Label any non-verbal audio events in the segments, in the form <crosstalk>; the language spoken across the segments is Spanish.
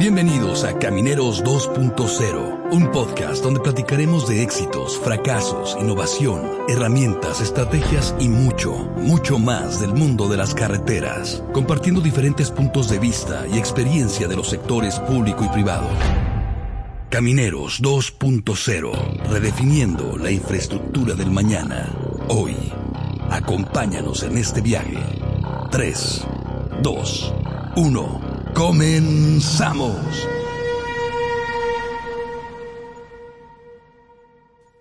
Bienvenidos a Camineros 2.0, un podcast donde platicaremos de éxitos, fracasos, innovación, herramientas, estrategias y mucho, mucho más del mundo de las carreteras, compartiendo diferentes puntos de vista y experiencia de los sectores público y privado. Camineros 2.0, redefiniendo la infraestructura del mañana. Hoy, acompáñanos en este viaje. 3, 2, 1. Comenzamos.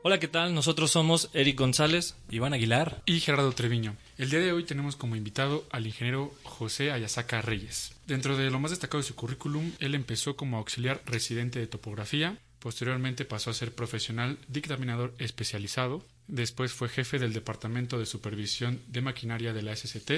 Hola, ¿qué tal? Nosotros somos Eric González, Iván Aguilar y Gerardo Treviño. El día de hoy tenemos como invitado al ingeniero José Ayasaca Reyes. Dentro de lo más destacado de su currículum, él empezó como auxiliar residente de topografía, posteriormente pasó a ser profesional dictaminador especializado, después fue jefe del Departamento de Supervisión de Maquinaria de la SCT,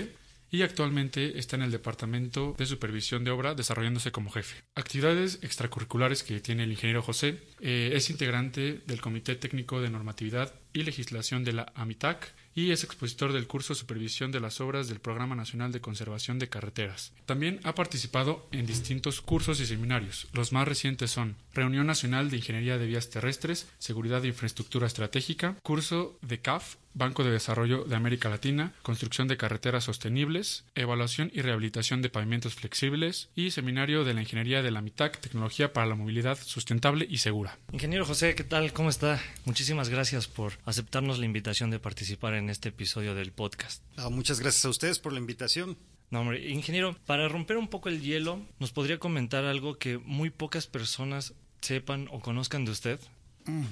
y actualmente está en el Departamento de Supervisión de Obra desarrollándose como jefe. Actividades extracurriculares que tiene el ingeniero José eh, es integrante del Comité Técnico de Normatividad y Legislación de la AMITAC y es expositor del curso Supervisión de las Obras del Programa Nacional de Conservación de Carreteras. También ha participado en distintos cursos y seminarios. Los más recientes son Reunión Nacional de Ingeniería de Vías Terrestres, Seguridad de Infraestructura Estratégica, curso de CAF, Banco de Desarrollo de América Latina, Construcción de Carreteras Sostenibles, Evaluación y Rehabilitación de Pavimentos Flexibles y Seminario de la Ingeniería de la MITAC, Tecnología para la Movilidad Sustentable y Segura. Ingeniero José, ¿qué tal? ¿Cómo está? Muchísimas gracias por aceptarnos la invitación de participar en este episodio del podcast. Ah, muchas gracias a ustedes por la invitación. No, hombre, ingeniero, para romper un poco el hielo, ¿nos podría comentar algo que muy pocas personas sepan o conozcan de usted?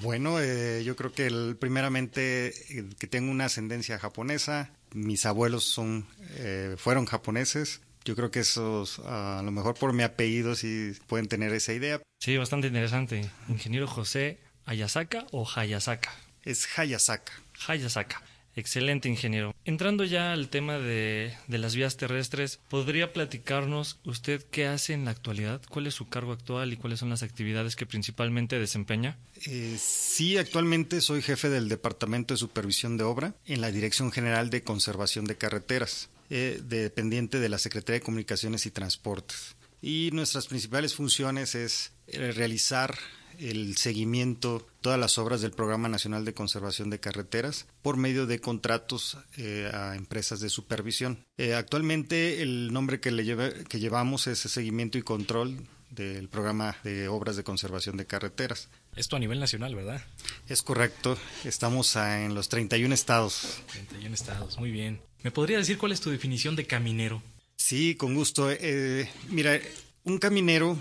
Bueno, eh, yo creo que el, primeramente eh, que tengo una ascendencia japonesa, mis abuelos son eh, fueron japoneses. Yo creo que esos, a lo mejor por mi apellido, sí pueden tener esa idea. Sí, bastante interesante. Ingeniero José Ayasaka o Hayasaka. Es Hayasaka. Hayasaka. Excelente, ingeniero. Entrando ya al tema de, las vías terrestres, ¿podría platicarnos usted qué hace en la actualidad? ¿Cuál es su cargo actual y cuáles son las actividades que principalmente desempeña? Eh, sí, actualmente soy jefe del Departamento de Supervisión de Obra en la Dirección General de Conservación de Carreteras, eh, dependiente de la Secretaría de Comunicaciones y Transportes. Y nuestras principales funciones es eh, realizar el seguimiento, todas las obras del Programa Nacional de Conservación de Carreteras por medio de contratos eh, a empresas de supervisión. Eh, actualmente el nombre que, le que llevamos es Seguimiento y Control del Programa de Obras de Conservación de Carreteras. Esto a nivel nacional, ¿verdad? Es correcto. Estamos en los 31 estados. 31 estados, muy bien. ¿Me podría decir cuál es tu definición de caminero? Sí, con gusto. Eh, mira, un caminero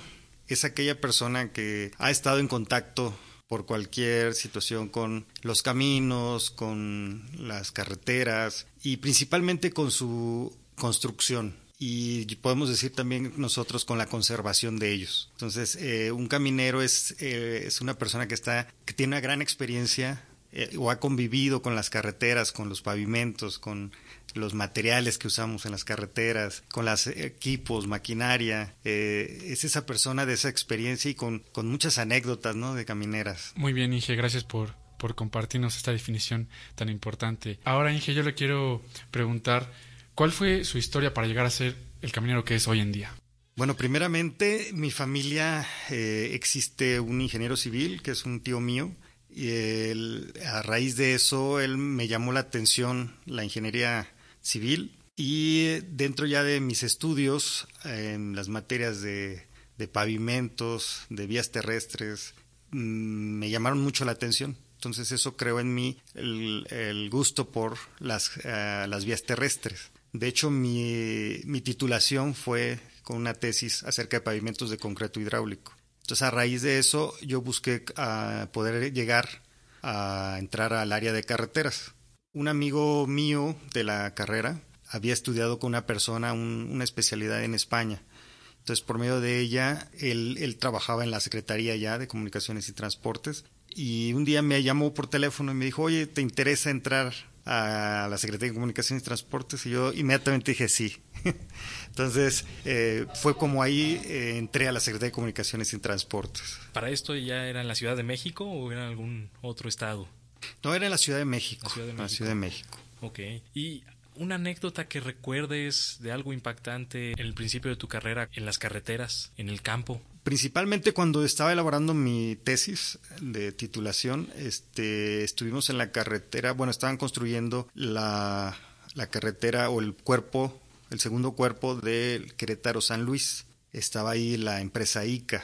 es aquella persona que ha estado en contacto por cualquier situación con los caminos, con las carreteras y principalmente con su construcción y podemos decir también nosotros con la conservación de ellos. Entonces, eh, un caminero es, eh, es una persona que está que tiene una gran experiencia eh, o ha convivido con las carreteras, con los pavimentos, con los materiales que usamos en las carreteras, con los equipos, maquinaria. Eh, es esa persona de esa experiencia y con, con muchas anécdotas ¿no? de camineras. Muy bien, Inge, gracias por, por compartirnos esta definición tan importante. Ahora, Inge, yo le quiero preguntar, ¿cuál fue su historia para llegar a ser el caminero que es hoy en día? Bueno, primeramente, mi familia eh, existe un ingeniero civil, que es un tío mío, y a raíz de eso él me llamó la atención la ingeniería civil y dentro ya de mis estudios en las materias de, pavimentos, de vías terrestres, mm, me llamaron mucho la atención. Entonces eso creó en mí el, gusto por las, eh, las vías terrestres. De hecho, mi titulación fue con una tesis acerca de pavimentos de concreto hidráulico. Entonces, a raíz de eso, yo busqué ah, poder llegar a entrar al área de carreteras. Un amigo mío de la carrera había estudiado con una persona una especialidad en España. Entonces, por medio de ella, él, trabajaba en la Secretaría ya de Comunicaciones y Transportes. Y un día me llamó por teléfono y me dijo, oye, ¿te interesa entrar a la Secretaría de Comunicaciones y Transportes? Y yo inmediatamente dije sí. <laughs> Entonces, eh, fue como ahí eh, entré a la Secretaría de Comunicaciones y Transportes. ¿Para esto ya era en la Ciudad de México o era en algún otro estado? No, era en la Ciudad de México. La Ciudad de México. Ok. ¿Y una anécdota que recuerdes de algo impactante en el principio de tu carrera en las carreteras, en el campo. Principalmente cuando estaba elaborando mi tesis de titulación, este, estuvimos en la carretera, bueno, estaban construyendo la, carretera o el cuerpo, el segundo cuerpo del Querétaro San Luis. Estaba ahí la empresa ICA.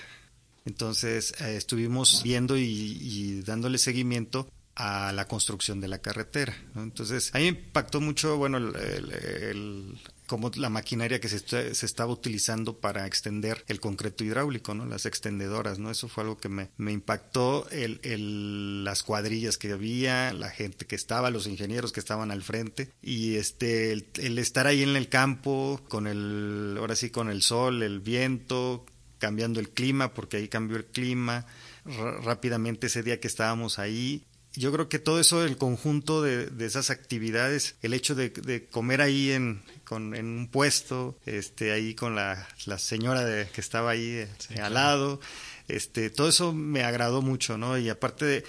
Entonces eh, estuvimos viendo y, dándole seguimiento a la construcción de la carretera. Entonces, a mí me impactó mucho, bueno, el, como la maquinaria que se, se, estaba utilizando para extender el concreto hidráulico, ¿no? Las extendedoras, ¿no? Eso fue algo que me, me impactó, el, el, las cuadrillas que había, la gente que estaba, los ingenieros que estaban al frente y este, el, el estar ahí en el campo con el, ahora sí, con el sol, el viento, cambiando el clima, porque ahí cambió el clima, rápidamente ese día que estábamos ahí yo creo que todo eso, el conjunto de, esas actividades, el hecho de, comer ahí en, con, en, un puesto, este, ahí con la, la señora de, que estaba ahí eh, al lado, este, todo eso me agradó mucho, ¿no? Y aparte de,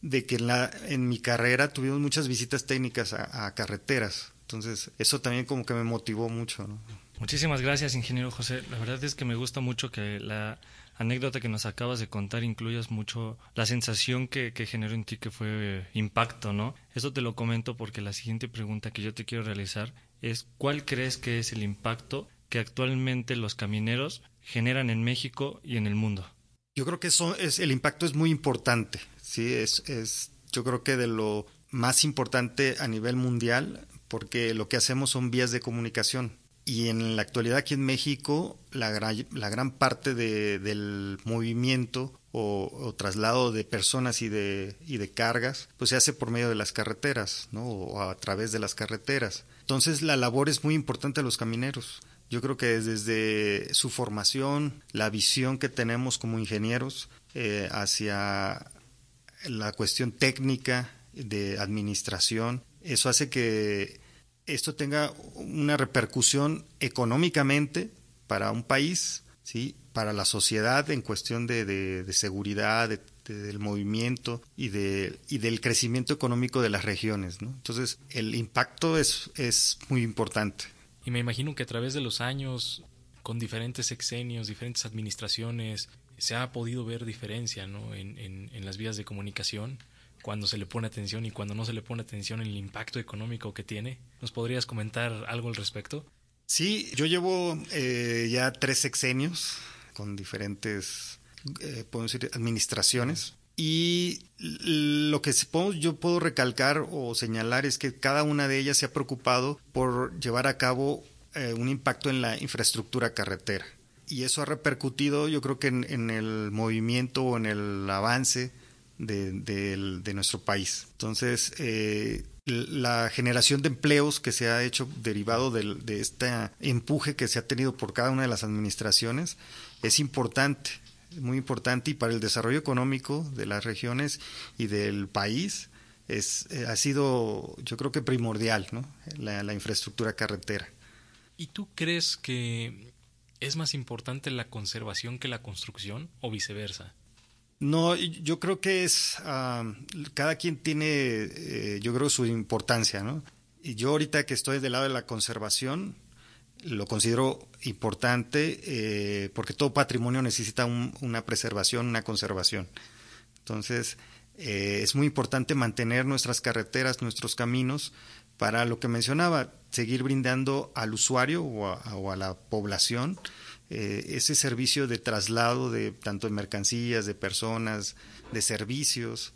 de que en, la, en mi carrera tuvimos muchas visitas técnicas a, a carreteras, entonces eso también como que me motivó mucho, ¿no? Muchísimas gracias, ingeniero José. La verdad es que me gusta mucho que la anécdota que nos acabas de contar incluyas mucho la sensación que, generó en ti que fue impacto, ¿no? Eso te lo comento porque la siguiente pregunta que yo te quiero realizar es ¿cuál crees que es el impacto que actualmente los camineros generan en México y en el mundo? Yo creo que eso es el impacto es muy importante, sí, es, es yo creo que de lo más importante a nivel mundial porque lo que hacemos son vías de comunicación y en la actualidad aquí en México la gran, la gran parte de, del movimiento o, traslado de personas y de, y de cargas pues se hace por medio de las carreteras ¿no? o a través de las carreteras. Entonces la labor es muy importante a los camineros. Yo creo que desde su formación, la visión que tenemos como ingenieros eh, hacia la cuestión técnica de administración, eso hace que esto tenga una repercusión económicamente para un país, ¿sí? para la sociedad en cuestión de, de, seguridad, del movimiento y, de, y del crecimiento económico de las regiones. ¿no? Entonces, el impacto es, es muy importante. Y me imagino que a través de los años, con diferentes sexenios, diferentes administraciones, se ha podido ver diferencia ¿no? en, en, en las vías de comunicación cuando se le pone atención y cuando no se le pone atención en el impacto económico que tiene. ¿Nos podrías comentar algo al respecto? Sí, yo llevo eh, ya tres sexenios con diferentes, eh, administraciones. Y lo que yo puedo recalcar o señalar es que cada una de ellas se ha preocupado por llevar a cabo eh, un impacto en la infraestructura carretera. Y eso ha repercutido, yo creo que en el movimiento o en el avance de, nuestro país. Entonces, eh, la generación de empleos que se ha hecho derivado de, de, este empuje que se ha tenido por cada una de las administraciones es importante, muy importante y para el desarrollo económico de las regiones y del país es, eh, ha sido, yo creo que primordial, ¿no? la, la infraestructura carretera. ¿Y tú crees que es más importante la conservación que la construcción o viceversa? No, yo creo que es, cada quien tiene, eh, yo creo, su importancia, ¿no? Y yo ahorita que estoy del lado de la conservación, lo considero importante eh, porque todo patrimonio necesita una preservación, una conservación. Entonces, eh, es muy importante mantener nuestras carreteras, nuestros caminos, para lo que mencionaba, seguir brindando al usuario o a la población eh, ese servicio de traslado de tanto de mercancías, de personas, de servicios.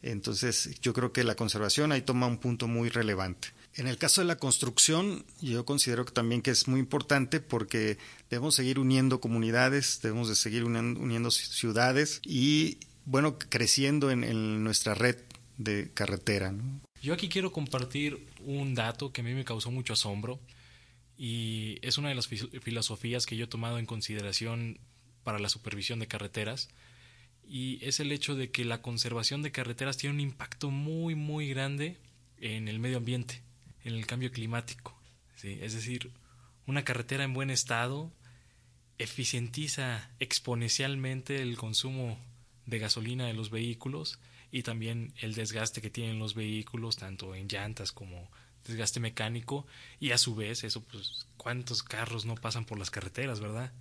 Entonces, yo creo que la conservación ahí toma un punto muy relevante. En el caso de la construcción, yo considero que también que es muy importante porque debemos seguir uniendo comunidades, debemos de seguir uniendo ciudades y, bueno, creciendo en, nuestra red de carretera. Yo aquí quiero compartir un dato que a mí me causó mucho asombro y es una de las filosofías que yo he tomado en consideración para la supervisión de carreteras y es el hecho de que la conservación de carreteras tiene un impacto muy muy grande en el medio ambiente, en el cambio climático. Es decir, una carretera en buen estado eficientiza exponencialmente el consumo de gasolina de los vehículos y también el desgaste que tienen los vehículos, tanto en llantas como desgaste mecánico y a su vez eso, pues, ¿cuántos carros no pasan por las carreteras, verdad?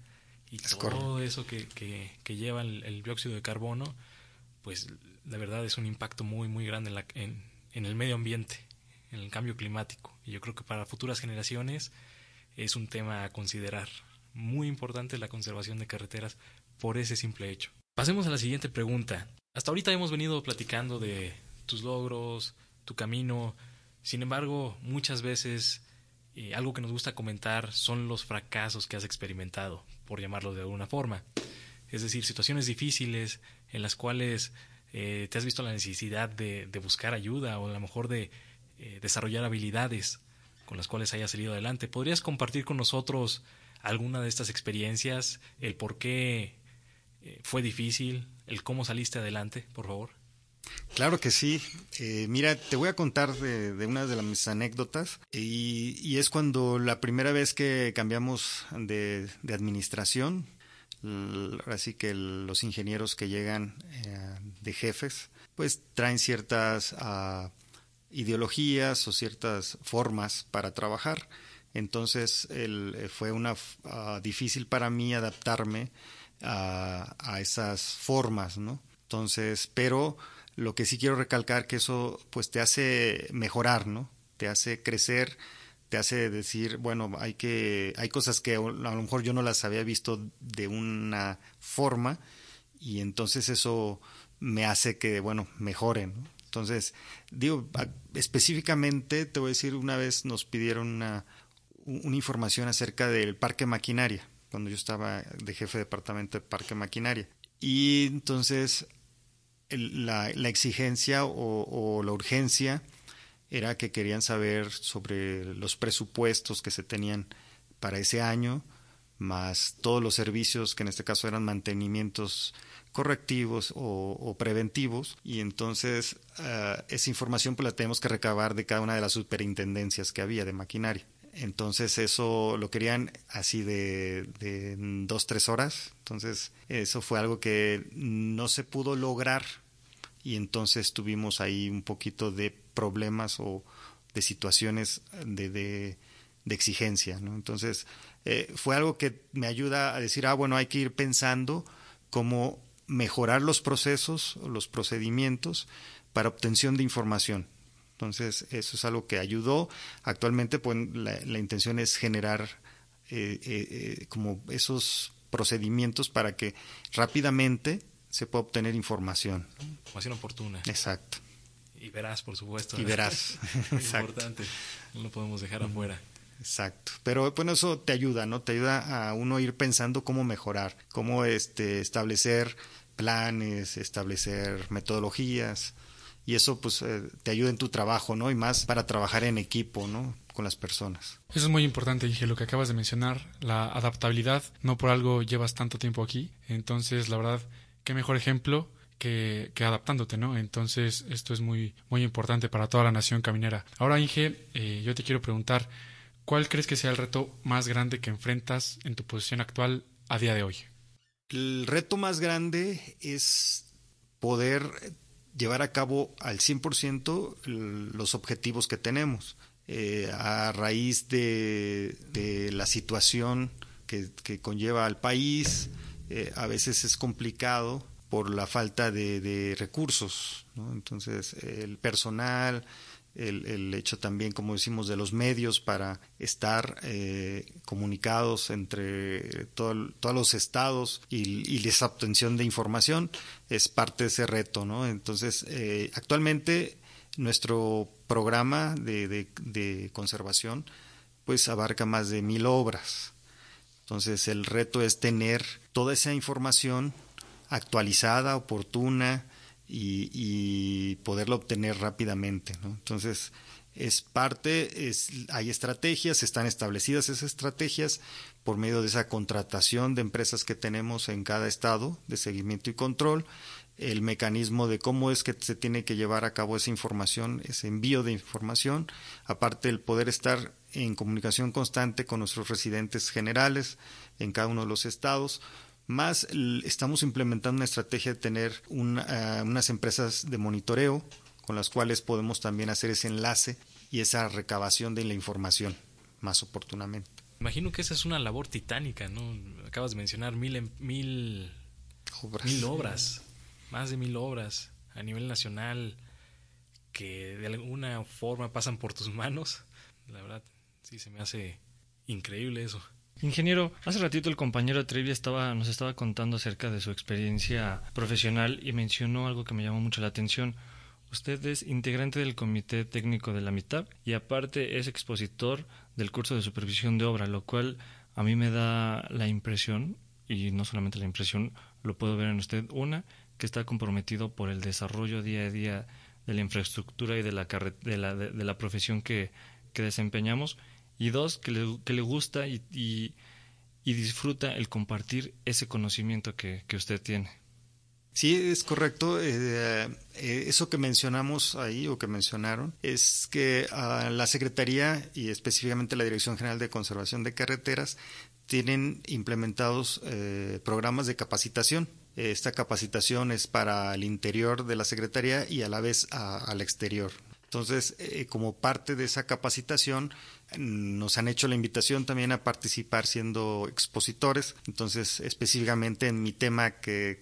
Y todo eso que, que, lleva el, dióxido de carbono, pues la verdad es un impacto muy, muy grande en, la, en, en el medio ambiente, en el cambio climático. Y yo creo que para futuras generaciones es un tema a considerar. Muy importante la conservación de carreteras por ese simple hecho. Pasemos a la siguiente pregunta. Hasta ahorita hemos venido platicando de tus logros, tu camino. Sin embargo, muchas veces eh, algo que nos gusta comentar son los fracasos que has experimentado, por llamarlo de alguna forma. Es decir, situaciones difíciles en las cuales eh, te has visto la necesidad de, buscar ayuda o a lo mejor de eh, desarrollar habilidades con las cuales hayas salido adelante. ¿Podrías compartir con nosotros alguna de estas experiencias, el por qué fue difícil, el cómo saliste adelante, por favor? Claro que sí. Eh, mira, te voy a contar de, una de mis anécdotas y, es cuando la primera vez que cambiamos de, administración, así que los ingenieros que llegan eh, de jefes, pues traen ciertas ah, ideologías o ciertas formas para trabajar. Entonces eh, fue una ah, difícil para mí adaptarme a, a esas formas, ¿no? Entonces, pero lo que sí quiero recalcar que eso pues te hace mejorar, ¿no? Te hace crecer, te hace decir, bueno, hay que hay cosas que a lo mejor yo no las había visto de una forma y entonces eso me hace que, bueno, mejoren. Entonces, digo, específicamente te voy a decir, una vez nos pidieron una, una información acerca del parque maquinaria, cuando yo estaba de jefe de departamento de parque maquinaria. Y entonces la, exigencia o, la urgencia era que querían saber sobre los presupuestos que se tenían para ese año, más todos los servicios que en este caso eran mantenimientos correctivos o, preventivos y entonces eh, esa información pues la tenemos que recabar de cada una de las superintendencias que había de maquinaria. Entonces eso lo querían así de, de dos, tres horas. Entonces eso fue algo que no se pudo lograr y entonces tuvimos ahí un poquito de problemas o de situaciones de, de, exigencia. ¿no? Entonces eh, fue algo que me ayuda a decir, ah, bueno, hay que ir pensando cómo mejorar los procesos, los procedimientos para obtención de información. Entonces, eso es algo que ayudó. Actualmente, pues, la, intención es generar eh, eh, como esos procedimientos para que rápidamente se pueda obtener información. Información oportuna. Exacto. Y verás, por supuesto. Y verás. <laughs> <laughs> importante. No lo podemos dejar afuera. Exacto. Pero bueno, eso te ayuda, ¿no? Te ayuda a uno ir pensando cómo mejorar, cómo este, establecer planes, establecer metodologías, y eso pues eh, te ayuda en tu trabajo, ¿no? Y más para trabajar en equipo, ¿no? Con las personas. Eso es muy importante, dije, lo que acabas de mencionar, la adaptabilidad, no por algo llevas tanto tiempo aquí, entonces la verdad, qué mejor ejemplo que, que, adaptándote, ¿no? Entonces, esto es muy, muy importante para toda la nación caminera. Ahora, Inge, eh, yo te quiero preguntar, ¿cuál crees que sea el reto más grande que enfrentas en tu posición actual a día de hoy? El reto más grande es poder llevar a cabo al 100% los objetivos que tenemos. Eh, a raíz de, la situación que, conlleva al país, eh, a veces es complicado por la falta de, recursos. Entonces, el personal, el, hecho también, como decimos, de los medios para estar eh, comunicados entre todos los estados y, esa obtención de información es parte de ese reto, ¿no? Entonces, eh, actualmente nuestro programa de, de, conservación pues abarca más de mil obras. Entonces, el reto es tener toda esa información actualizada, oportuna, y, y poderlo obtener rápidamente. ¿no? Entonces, es parte, es, hay estrategias, están establecidas esas estrategias por medio de esa contratación de empresas que tenemos en cada estado de seguimiento y control, el mecanismo de cómo es que se tiene que llevar a cabo esa información, ese envío de información, aparte el poder estar en comunicación constante con nuestros residentes generales en cada uno de los estados, más estamos implementando una estrategia de tener eh, unas empresas de monitoreo con las cuales podemos también hacer ese enlace y esa recabación de la información más oportunamente. Imagino que esa es una labor titánica, ¿no? Acabas de mencionar mil, em, mil obras. Mil obras, más de mil obras a nivel nacional que de alguna forma pasan por tus <laughs> manos. La verdad, sí se me hace increíble eso. Ingeniero, hace ratito el compañero Trevi estaba, nos estaba contando acerca de su experiencia profesional y mencionó algo que me llamó mucho la atención. Usted es integrante del Comité Técnico de la mitad y aparte es expositor del curso de supervisión de obra, lo cual a mí me da la impresión, y no solamente la impresión, lo puedo ver en usted, una, que está comprometido por el desarrollo día a día de la infraestructura y de la, de la, de, la profesión que, que, desempeñamos, y dos, que le, que le gusta y, disfruta el compartir ese conocimiento que, usted tiene. Sí, es correcto. Eh, eh, eso que mencionamos ahí o que mencionaron es que la Secretaría y específicamente la Dirección General de Conservación de Carreteras tienen implementados eh, programas de capacitación. Esta capacitación es para el interior de la Secretaría y a la vez al exterior. Entonces, como parte de esa capacitación, nos han hecho la invitación también a participar siendo expositores. Entonces, específicamente en mi tema que,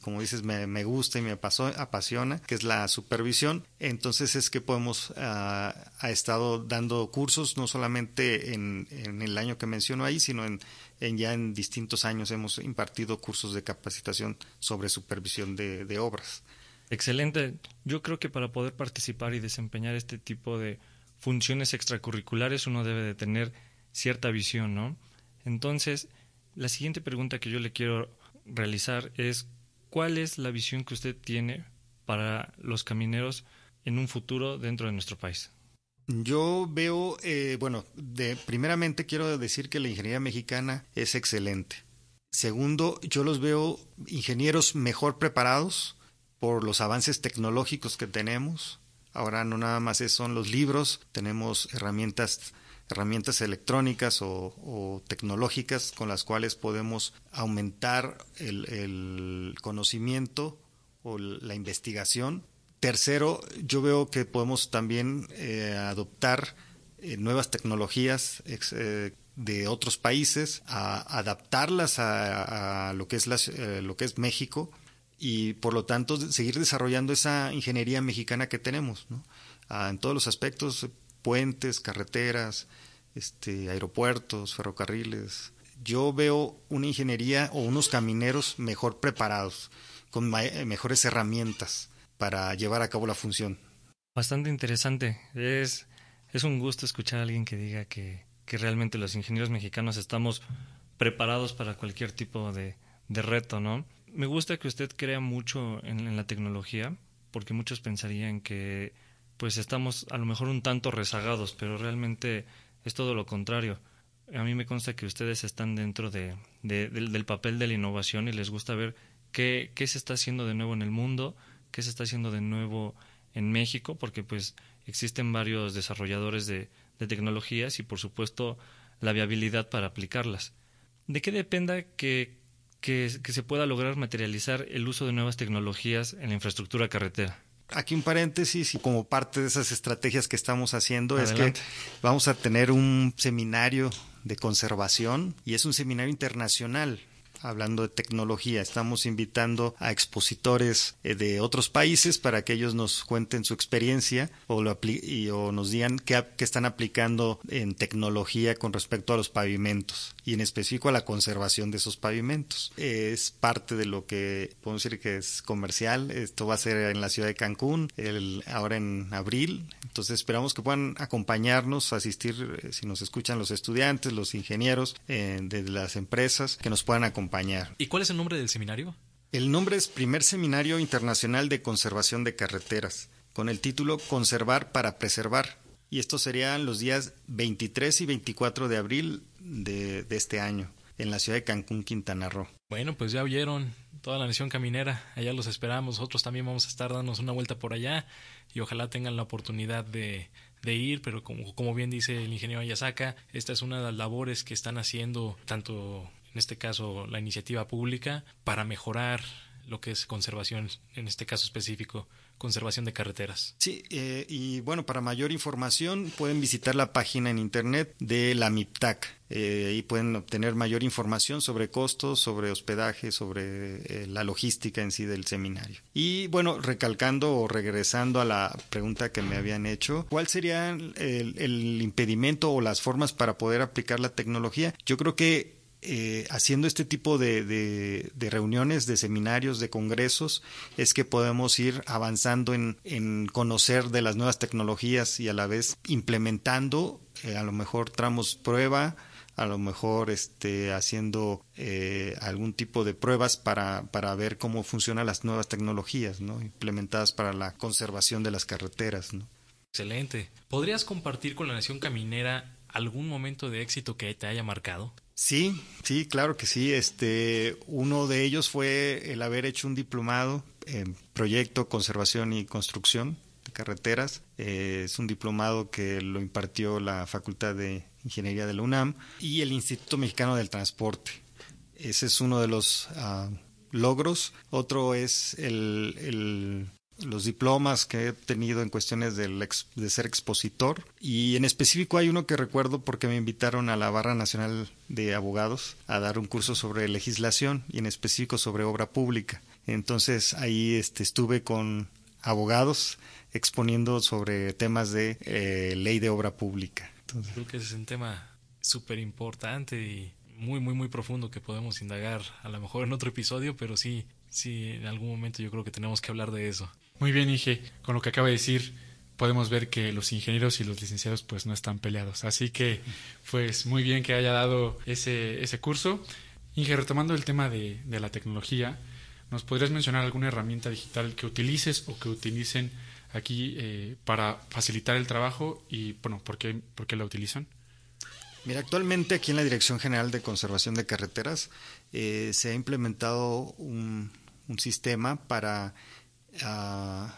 como dices, me, gusta y me apasiona, que es la supervisión. Entonces es que podemos, uh, ha estado dando cursos, no solamente en, el año que menciono ahí, sino en, en, ya en distintos años hemos impartido cursos de capacitación sobre supervisión de obras. Excelente. Yo creo que para poder participar y desempeñar este tipo de funciones extracurriculares uno debe de tener cierta visión, ¿no? Entonces, la siguiente pregunta que yo le quiero realizar es ¿cuál es la visión que usted tiene para los camineros en un futuro dentro de nuestro país? Yo veo, eh, bueno, de, primeramente quiero decir que la ingeniería mexicana es excelente. Segundo, yo los veo ingenieros mejor preparados por los avances tecnológicos que tenemos, Ahora no nada más son los libros, tenemos herramientas herramientas electrónicas o, tecnológicas con las cuales podemos aumentar el, conocimiento o la investigación. Tercero, yo veo que podemos también eh, adoptar eh, nuevas tecnologías eh, de otros países, a adaptarlas a, lo que es lo que es México y por lo tanto seguir desarrollando esa ingeniería mexicana que tenemos ¿no? Ah, en todos los aspectos puentes carreteras este aeropuertos ferrocarriles. Yo veo una ingeniería o unos camineros mejor preparados con mejores herramientas para llevar a cabo la función. Bastante interesante. Es es un gusto escuchar a alguien que diga que, que realmente los ingenieros mexicanos estamos preparados para cualquier tipo de, de reto no me gusta que usted crea mucho en, la tecnología, porque muchos pensarían que pues estamos a lo mejor un tanto rezagados, pero realmente es todo lo contrario. A mí me consta que ustedes están dentro de, del, papel de la innovación y les gusta ver qué, qué se está haciendo de nuevo en el mundo, qué se está haciendo de nuevo en México, porque pues existen varios desarrolladores de, de tecnologías y por supuesto la viabilidad para aplicarlas. ¿De qué dependa que que, se pueda lograr materializar el uso de nuevas tecnologías en la infraestructura carretera. Aquí un paréntesis y como parte de esas estrategias que estamos haciendo es que vamos a tener un seminario de conservación y es un seminario internacional hablando de tecnología. Estamos invitando a expositores eh, de otros países para que ellos nos cuenten su experiencia o, lo y, o nos digan qué, están aplicando en tecnología con respecto a los pavimentos y en específico a la conservación de esos pavimentos. Es parte de lo que podemos decir que es comercial. Esto va a ser en la ciudad de Cancún el, ahora en abril. Entonces esperamos que puedan acompañarnos, asistir, eh, si nos escuchan los estudiantes, los ingenieros eh, de las empresas, que nos puedan acompañar ¿Y cuál es el nombre del seminario? El nombre es Primer Seminario Internacional de Conservación de Carreteras, con el título Conservar para Preservar. Y estos serían los días 23 y 24 de abril de, de este año, en la ciudad de Cancún, Quintana Roo. Bueno, pues ya oyeron toda la nación caminera, allá los esperamos, nosotros también vamos a estar dándonos una vuelta por allá y ojalá tengan la oportunidad de, de ir, pero como, como bien dice el ingeniero Ayasaka, esta es una de las labores que están haciendo tanto en este caso la iniciativa pública, para mejorar lo que es conservación, en este caso específico, conservación de carreteras. Sí, eh, y bueno, para mayor información pueden visitar la página en internet de la MIPTAC. Eh, ahí pueden obtener mayor información sobre costos, sobre hospedaje, sobre eh, la logística en sí del seminario. Y bueno, recalcando o regresando a la pregunta que me habían hecho, ¿cuál sería el impedimento o las formas para poder aplicar la tecnología? Yo creo que eh, haciendo este tipo de, reuniones, de seminarios, de congresos, es que podemos ir avanzando en, conocer de las nuevas tecnologías y a la vez implementando eh, a lo mejor tramos prueba, a lo mejor este, haciendo eh, algún tipo de pruebas para, ver cómo funcionan las nuevas tecnologías ¿no? implementadas para la conservación de las carreteras. Excelente. ¿Podrías compartir con la Nación Caminera algún momento de éxito que te haya marcado? Sí, sí, claro que sí. Este, uno de ellos fue el haber hecho un diplomado en proyecto, conservación y construcción de carreteras. Eh, es un diplomado que lo impartió la Facultad de Ingeniería de la UNAM y el Instituto Mexicano del Transporte. Ese es uno de los ah, logros. Otro es el los diplomas que he tenido en cuestiones de ser expositor y en específico hay uno que recuerdo porque me invitaron a la Barra Nacional de Abogados a dar un curso sobre legislación y en específico sobre obra pública. Entonces ahí este, estuve con abogados exponiendo sobre temas de eh, ley de obra pública. Creo que ese es un tema súper importante y muy, muy, muy profundo que podemos indagar a lo mejor en otro episodio, pero sí, sí, en algún momento yo creo que tenemos que hablar de eso. Muy bien, Inge. Con lo que acaba de decir, podemos ver que los ingenieros y los licenciados pues no están peleados. Así que, pues muy bien que haya dado ese, ese curso. Inge, retomando el tema de, de la tecnología, ¿nos podrías mencionar alguna herramienta digital que utilices o que utilicen aquí eh, para facilitar el trabajo y, bueno, ¿por qué, la utilizan? Mira, actualmente aquí en la Dirección General de Conservación de Carreteras eh, se ha implementado un, un sistema para a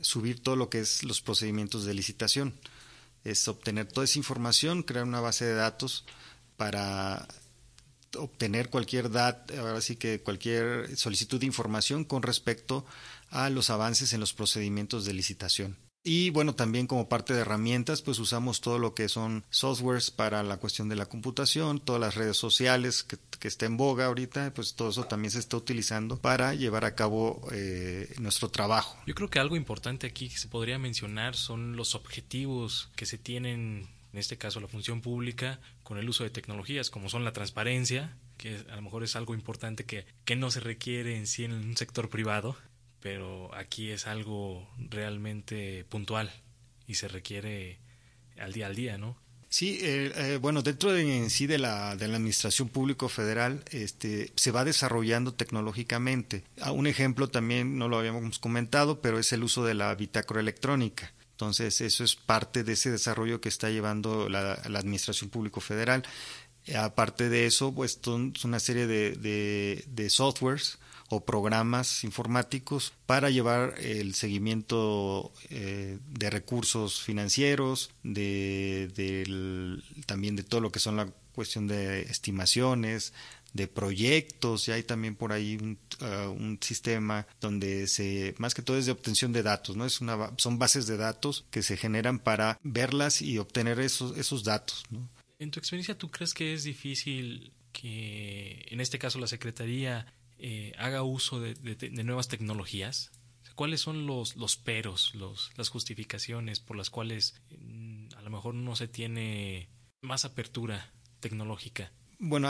subir todo lo que es los procedimientos de licitación. Es obtener toda esa información, crear una base de datos para obtener cualquier dato, ahora sí que cualquier solicitud de información con respecto a los avances en los procedimientos de licitación. Y bueno, también como parte de herramientas, pues usamos todo lo que son softwares para la cuestión de la computación, todas las redes sociales que, que está en boga ahorita, pues todo eso también se está utilizando para llevar a cabo eh, nuestro trabajo. Yo creo que algo importante aquí que se podría mencionar son los objetivos que se tienen, en este caso la función pública, con el uso de tecnologías, como son la transparencia, que a lo mejor es algo importante que, que no se requiere en sí en un sector privado, pero aquí es algo realmente puntual y se requiere al día al día, ¿no? Sí, eh, eh, bueno, dentro de, en sí de la, de la Administración Público Federal este, se va desarrollando tecnológicamente. Ah, un ejemplo también, no lo habíamos comentado, pero es el uso de la bitácora electrónica. Entonces, eso es parte de ese desarrollo que está llevando la, la Administración Público Federal. Aparte de eso, pues son una serie de, de softwares o programas informáticos para llevar el seguimiento eh, de recursos financieros, de, también de todo lo que son la cuestión de estimaciones, de proyectos, y hay también por ahí un, uh, un, sistema donde se, más que todo es de obtención de datos, ¿no? Es una, son bases de datos que se generan para verlas y obtener esos, esos datos. En tu experiencia, ¿tú crees que es difícil que, en este caso, la Secretaría eh, haga uso de, nuevas tecnologías? ¿Cuáles son los, los peros, las justificaciones por las cuales mm, a lo mejor no se tiene más apertura tecnológica? Bueno,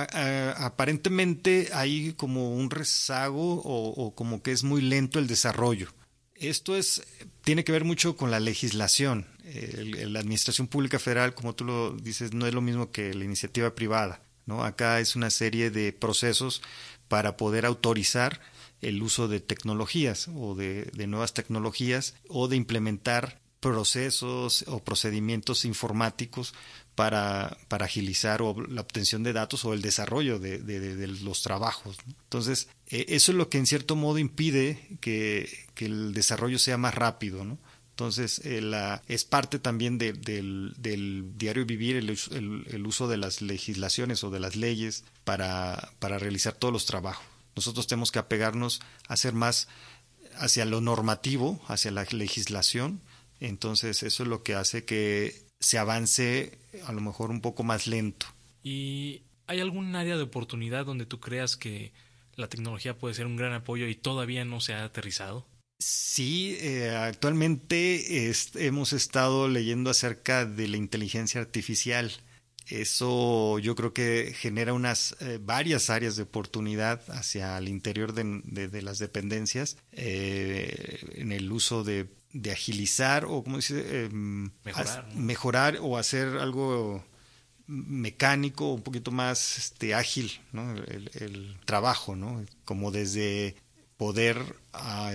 aparentemente hay como un rezago o, como que es muy lento el desarrollo. Esto es tiene que ver mucho con la legislación. la Administración Pública Federal, como tú lo dices, no es lo mismo que la iniciativa privada. ¿no? Acá es una serie de procesos para poder autorizar el uso de tecnologías o de, nuevas tecnologías o de implementar procesos o procedimientos informáticos para, para agilizar o la obtención de datos o el desarrollo de, los trabajos. Entonces, e, eso es lo que en cierto modo impide que, el desarrollo sea más rápido. ¿no? Entonces, eh, la, es parte también del, diario vivir el, el, uso de las legislaciones o de las leyes para, para realizar todos los trabajos. nosotros tenemos que apegarnos a ser más hacia lo normativo, hacia la legislación. Entonces eso es lo que hace que se avance a lo mejor un poco más lento. ¿Y hay algún área de oportunidad donde tú creas que la tecnología puede ser un gran apoyo y todavía no se ha aterrizado? Sí, eh, actualmente hemos estado leyendo acerca de la inteligencia artificial. Eso yo creo que genera unas eh, varias áreas de oportunidad hacia el interior de, las dependencias eh, en el uso de, agilizar o como dice em, mejorar, mejorar o hacer algo mecánico, un poquito más este, ágil, ¿no? el, trabajo, ¿no? como desde poder ah,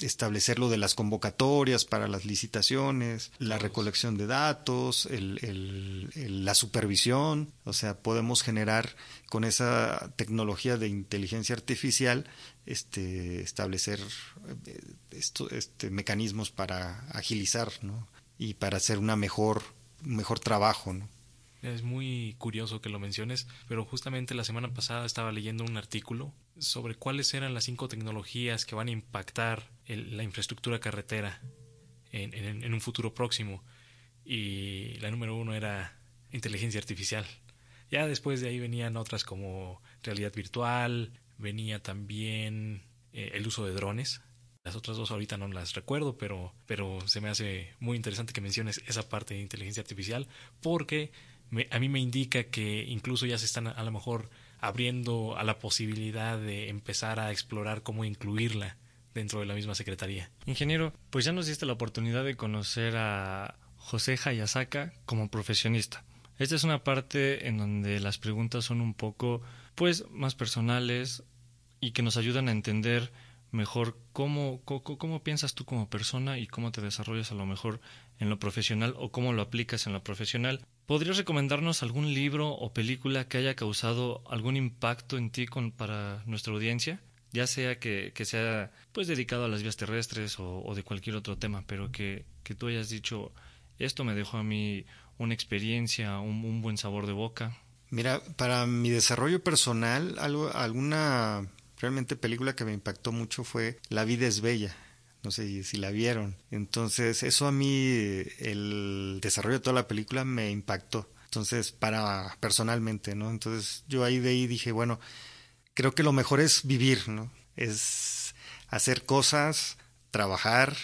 establecer lo de las convocatorias para las licitaciones, la recolección de datos, la supervisión, o sea, podemos generar con esa tecnología de inteligencia artificial este, establecer eh, este, mecanismos para agilizar ¿no? y para hacer una mejor, un mejor trabajo. ¿no? Es muy curioso que lo menciones, pero justamente la semana pasada estaba leyendo un artículo sobre cuáles eran las cinco tecnologías que van a impactar la infraestructura carretera en, un futuro próximo. Y la número uno era inteligencia artificial. Ya después de ahí venían otras como realidad virtual, venía también eh, el uso de drones. Las otras dos ahorita no las recuerdo, pero, pero se me hace muy interesante que menciones esa parte de inteligencia artificial porque a mí me indica que incluso ya se están a lo mejor abriendo a la posibilidad de empezar a explorar cómo incluirla dentro de la misma secretaría. Ingeniero, pues ya nos diste la oportunidad de conocer a José Hayasaka como profesionista. Esta es una parte en donde las preguntas son un poco pues más personales y que nos ayudan a entender mejor cómo, cómo, cómo, piensas tú como persona y cómo te desarrollas a lo mejor en lo profesional o cómo lo aplicas en lo profesional. ¿Podrías recomendarnos algún libro o película que haya causado algún impacto en ti para nuestra audiencia? Ya sea que, que, sea pues dedicado a las vías terrestres o, de cualquier otro tema, pero que, que, tú hayas dicho, esto me dejó a mí una experiencia, un, un buen sabor de boca. Mira, para mi desarrollo personal, algo, alguna realmente película que me impactó mucho fue La vida es bella no sé si la vieron. Entonces, eso a mí, el desarrollo de toda la película me impactó. Entonces, para personalmente, ¿no? Entonces, yo ahí de ahí dije, bueno, creo que lo mejor es vivir, ¿no? Es hacer cosas, trabajar,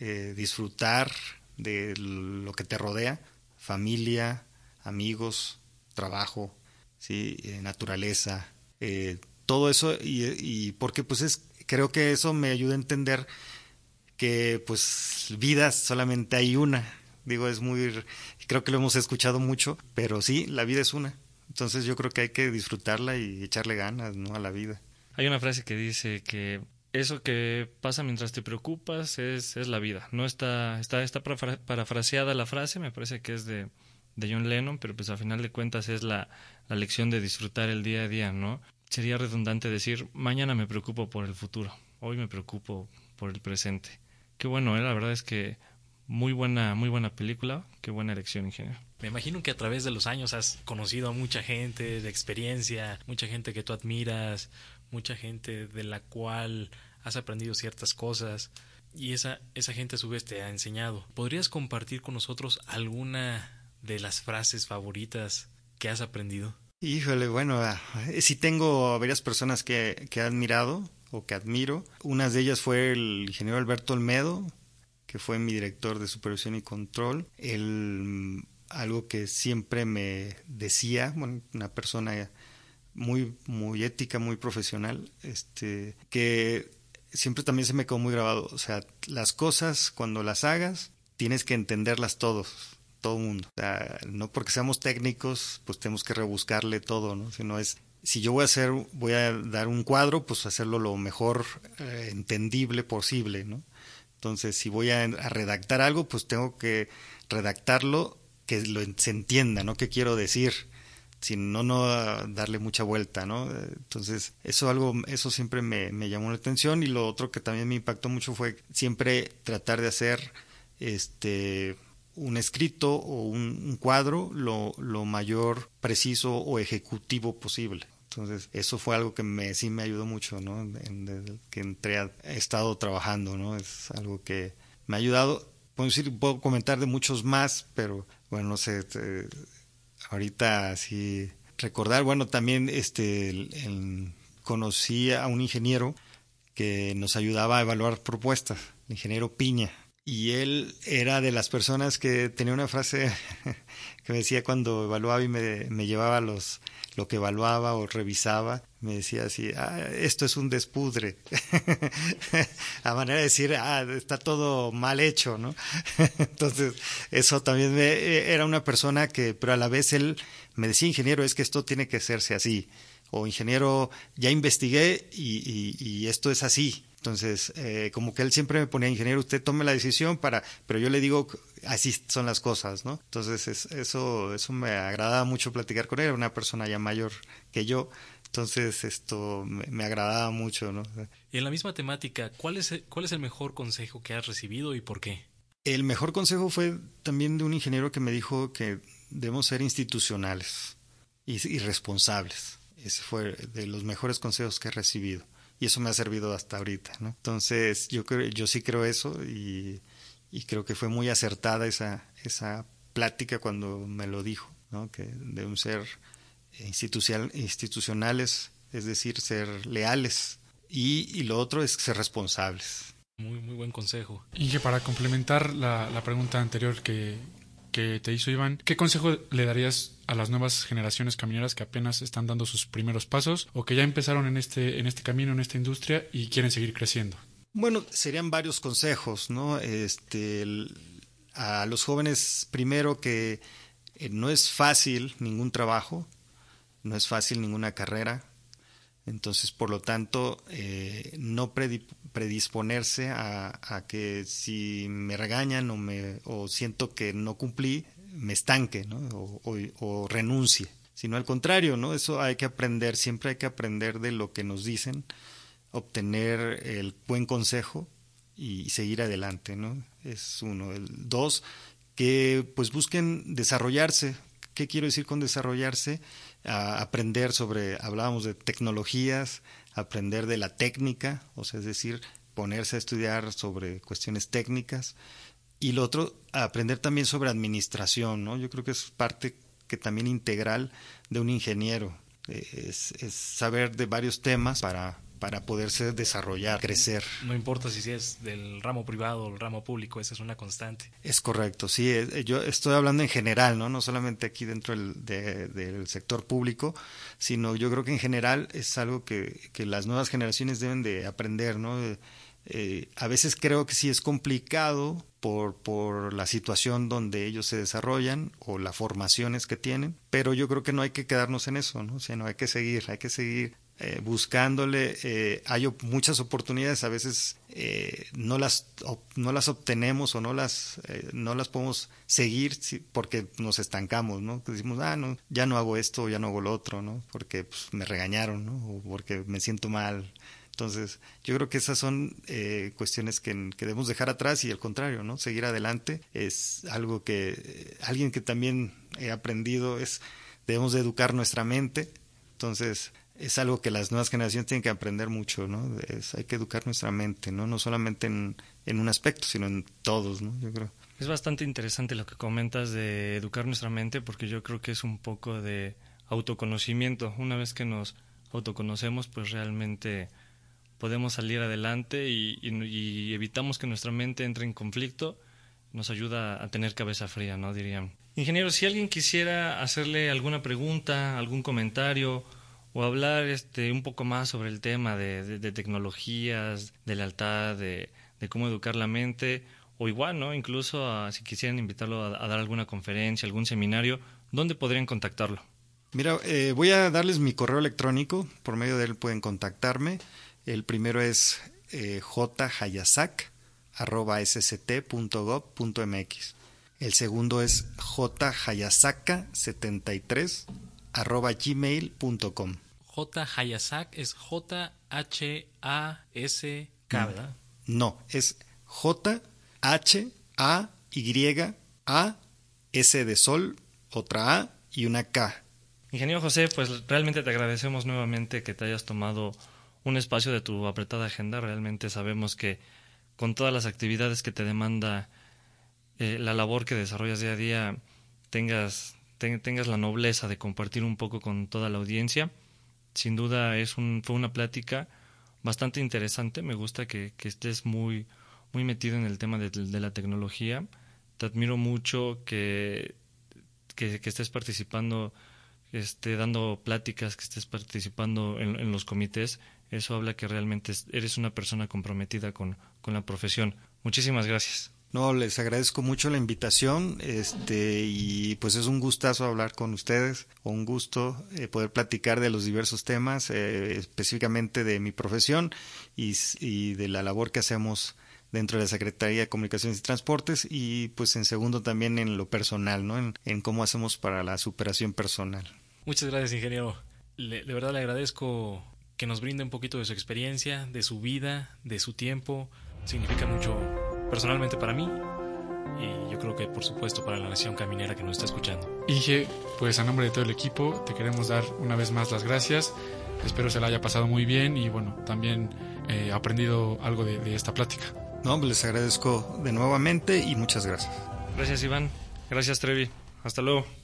eh, disfrutar de lo que te rodea, familia, amigos, trabajo, ¿sí? Eh, naturaleza, eh, todo eso, y, y porque pues es, creo que eso me ayuda a entender que pues vidas solamente hay una. Digo, es muy, creo que lo hemos escuchado mucho, pero sí, la vida es una. Entonces yo creo que hay que disfrutarla y echarle ganas, ¿no? A la vida. Hay una frase que dice que eso que pasa mientras te preocupas es, es la vida. No está, está, está parafraseada la frase, me parece que es de, de John Lennon, pero pues a final de cuentas es la, la lección de disfrutar el día a día, ¿no? Sería redundante decir, mañana me preocupo por el futuro, hoy me preocupo por el presente. Qué bueno, ¿eh? la verdad es que muy buena, muy buena película, qué buena elección, ingeniero. Me imagino que a través de los años has conocido a mucha gente de experiencia, mucha gente que tú admiras, mucha gente de la cual has aprendido ciertas cosas y esa, esa gente a su vez te ha enseñado. ¿Podrías compartir con nosotros alguna de las frases favoritas que has aprendido? Híjole, bueno, ah, sí tengo varias personas que, que he admirado o que admiro. Una de ellas fue el ingeniero Alberto Olmedo, que fue mi director de supervisión y control. Él, algo que siempre me decía, bueno, una persona muy, muy ética, muy profesional, este, que siempre también se me quedó muy grabado. O sea, las cosas, cuando las hagas, tienes que entenderlas todos, todo el mundo. O sea, no porque seamos técnicos, pues tenemos que rebuscarle todo, ¿no? Sino es si yo voy a hacer, voy a dar un cuadro, pues hacerlo lo mejor eh, entendible posible, ¿no? Entonces, si voy a, redactar algo, pues tengo que redactarlo que lo, se entienda, ¿no? ¿Qué quiero decir? Si no, no darle mucha vuelta, ¿no? Entonces, eso algo, eso siempre me, me llamó la atención y lo otro que también me impactó mucho fue siempre tratar de hacer, este, un escrito o un, un cuadro lo, lo mayor preciso o ejecutivo posible. Entonces, eso fue algo que me, sí me ayudó mucho, ¿no? desde que entré, he estado trabajando, ¿no? Es algo que me ha ayudado. Puedo decir, puedo comentar de muchos más, pero bueno, no sé, ahorita sí recordar, bueno, también este, conocí a un ingeniero que nos ayudaba a evaluar propuestas, el ingeniero Piña. Y él era de las personas que tenía una frase <laughs> que me decía cuando evaluaba y me, me llevaba los, lo que evaluaba o revisaba, me decía así, ah, esto es un despudre. <laughs> a manera de decir, ah, está todo mal hecho, ¿no? <laughs> Entonces, eso también me, era una persona que, pero a la vez él me decía, ingeniero, es que esto tiene que hacerse así. O ingeniero, ya investigué y, y esto es así. Entonces, eh, como que él siempre me ponía, ingeniero, usted tome la decisión para, pero yo le digo, así son las cosas, ¿no? Entonces, eso, eso me agradaba mucho platicar con él, era una persona ya mayor que yo, entonces esto me, agradaba mucho, ¿no? Y en la misma temática, ¿cuál es, el, ¿cuál es el mejor consejo que has recibido y por qué? El mejor consejo fue también de un ingeniero que me dijo que debemos ser institucionales y, y responsables. Ese fue de los mejores consejos que he recibido y eso me ha servido hasta ahorita, ¿no? Entonces, yo creo, yo sí creo eso y, creo que fue muy acertada esa, esa plática cuando me lo dijo, ¿no? Que deben ser institucional, institucionales, es decir, ser leales y, lo otro es ser responsables. Muy, muy buen consejo. Y que para complementar la, la pregunta anterior que, que te hizo Iván, ¿qué consejo le darías a las nuevas generaciones camineras que apenas están dando sus primeros pasos o que ya empezaron en este, en este camino, en esta industria y quieren seguir creciendo? Bueno, serían varios consejos, ¿no? Este, a los jóvenes, primero que eh, no es fácil ningún trabajo, no es fácil ninguna carrera, entonces, por lo tanto, eh, no predisponerse a, que si me regañan o, me, o siento que no cumplí, me estanque ¿no? o, o, renuncie. Sino al contrario, ¿no? Eso hay que aprender, siempre hay que aprender de lo que nos dicen, obtener el buen consejo y seguir adelante, ¿no? Es uno. El dos, que pues busquen desarrollarse. ¿Qué quiero decir con desarrollarse? a aprender sobre, hablábamos de tecnologías, aprender de la técnica, o sea, es decir, ponerse a estudiar sobre cuestiones técnicas. Y lo otro, aprender también sobre administración, ¿no? Yo creo que es parte que también integral de un ingeniero, es, es saber de varios temas para para poderse desarrollar, crecer. No importa si es del ramo privado o el ramo público, esa es una constante. Es correcto, sí, eh, yo estoy hablando en general, no, no solamente aquí dentro del, sector público, sino yo creo que en general es algo que, que las nuevas generaciones deben de aprender, ¿no? Eh, a veces creo que sí es complicado por, por la situación donde ellos se desarrollan o las formaciones que tienen, pero yo creo que no hay que quedarnos en eso, ¿no? sino hay que seguir, hay que seguir eh, buscándole. Eh, hay muchas oportunidades, a veces eh, no, las, no las obtenemos o no las, no las podemos seguir porque nos estancamos, ¿no? Decimos, ah, no, ya no hago esto, ya no hago lo otro, ¿no? Porque pues, me regañaron, ¿no? O porque me siento mal. Entonces, yo creo que esas son cuestiones que, debemos dejar atrás y al contrario, ¿no? Seguir adelante es algo que alguien que también he aprendido es debemos de educar nuestra mente. Entonces, es algo que las nuevas generaciones tienen que aprender mucho, ¿no? Es, hay que educar nuestra mente, ¿no? No solamente en, en, un aspecto, sino en todos, ¿no? Yo creo. Es bastante interesante lo que comentas de educar nuestra mente, porque yo creo que es un poco de autoconocimiento. Una vez que nos autoconocemos, pues realmente podemos salir adelante y, y, evitamos que nuestra mente entre en conflicto. Nos ayuda a tener cabeza fría, ¿no? Dirían. Ingeniero, si alguien quisiera hacerle alguna pregunta, algún comentario o hablar este, un poco más sobre el tema de, de, tecnologías, de lealtad, de, de, cómo educar la mente, o igual, ¿no? Incluso si quisieran invitarlo a, dar alguna conferencia, algún seminario, ¿dónde podrían contactarlo? Mira, eh, voy a darles mi correo electrónico, por medio de él pueden contactarme. El primero es eh, jhayasak.sct.gov.mx. El segundo es jhayasaka73 arroba gmail.com. J. Hayasak es J-H-A-S-K, ¿verdad? No, es J-H-A-Y-A-S de sol, otra A y una K. Ingeniero José, pues realmente te agradecemos nuevamente que te hayas tomado un espacio de tu apretada agenda. Realmente sabemos que con todas las actividades que te demanda eh, la labor que desarrollas día a día, tengas, tengas la nobleza de compartir un poco con toda la audiencia. Sin duda es un, fue una plática bastante interesante. Me gusta que, que estés muy, muy metido en el tema de, la tecnología. Te admiro mucho que, que, estés participando esté dando pláticas, que estés participando en, los comités, eso habla que realmente eres una persona comprometida con, con, la profesión. Muchísimas gracias. No, les agradezco mucho la invitación, este, y pues es un gustazo hablar con ustedes, un gusto eh, poder platicar de los diversos temas, eh, específicamente de mi profesión y, y de la labor que hacemos dentro de la Secretaría de Comunicaciones y Transportes y pues en segundo también en lo personal, ¿no? En, en cómo hacemos para la superación personal. Muchas gracias, ingeniero. Le, de verdad le agradezco que nos brinde un poquito de su experiencia, de su vida, de su tiempo. Significa mucho personalmente para mí y yo creo que por supuesto para la nación caminera que nos está escuchando. Inge, pues a nombre de todo el equipo te queremos dar una vez más las gracias. Espero se la haya pasado muy bien y bueno, también eh, aprendido algo de, de esta plática. No, pues les agradezco de nuevamente y muchas gracias. Gracias Iván, gracias Trevi, hasta luego.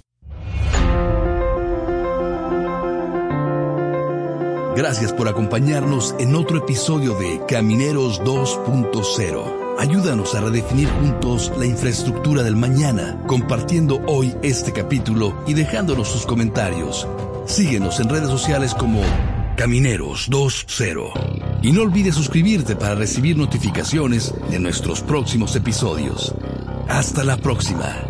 Gracias por acompañarnos en otro episodio de Camineros 2.0. Ayúdanos a redefinir juntos la infraestructura del mañana, compartiendo hoy este capítulo y dejándonos sus comentarios. Síguenos en redes sociales como Camineros 2.0. Y no olvides suscribirte para recibir notificaciones de nuestros próximos episodios. Hasta la próxima.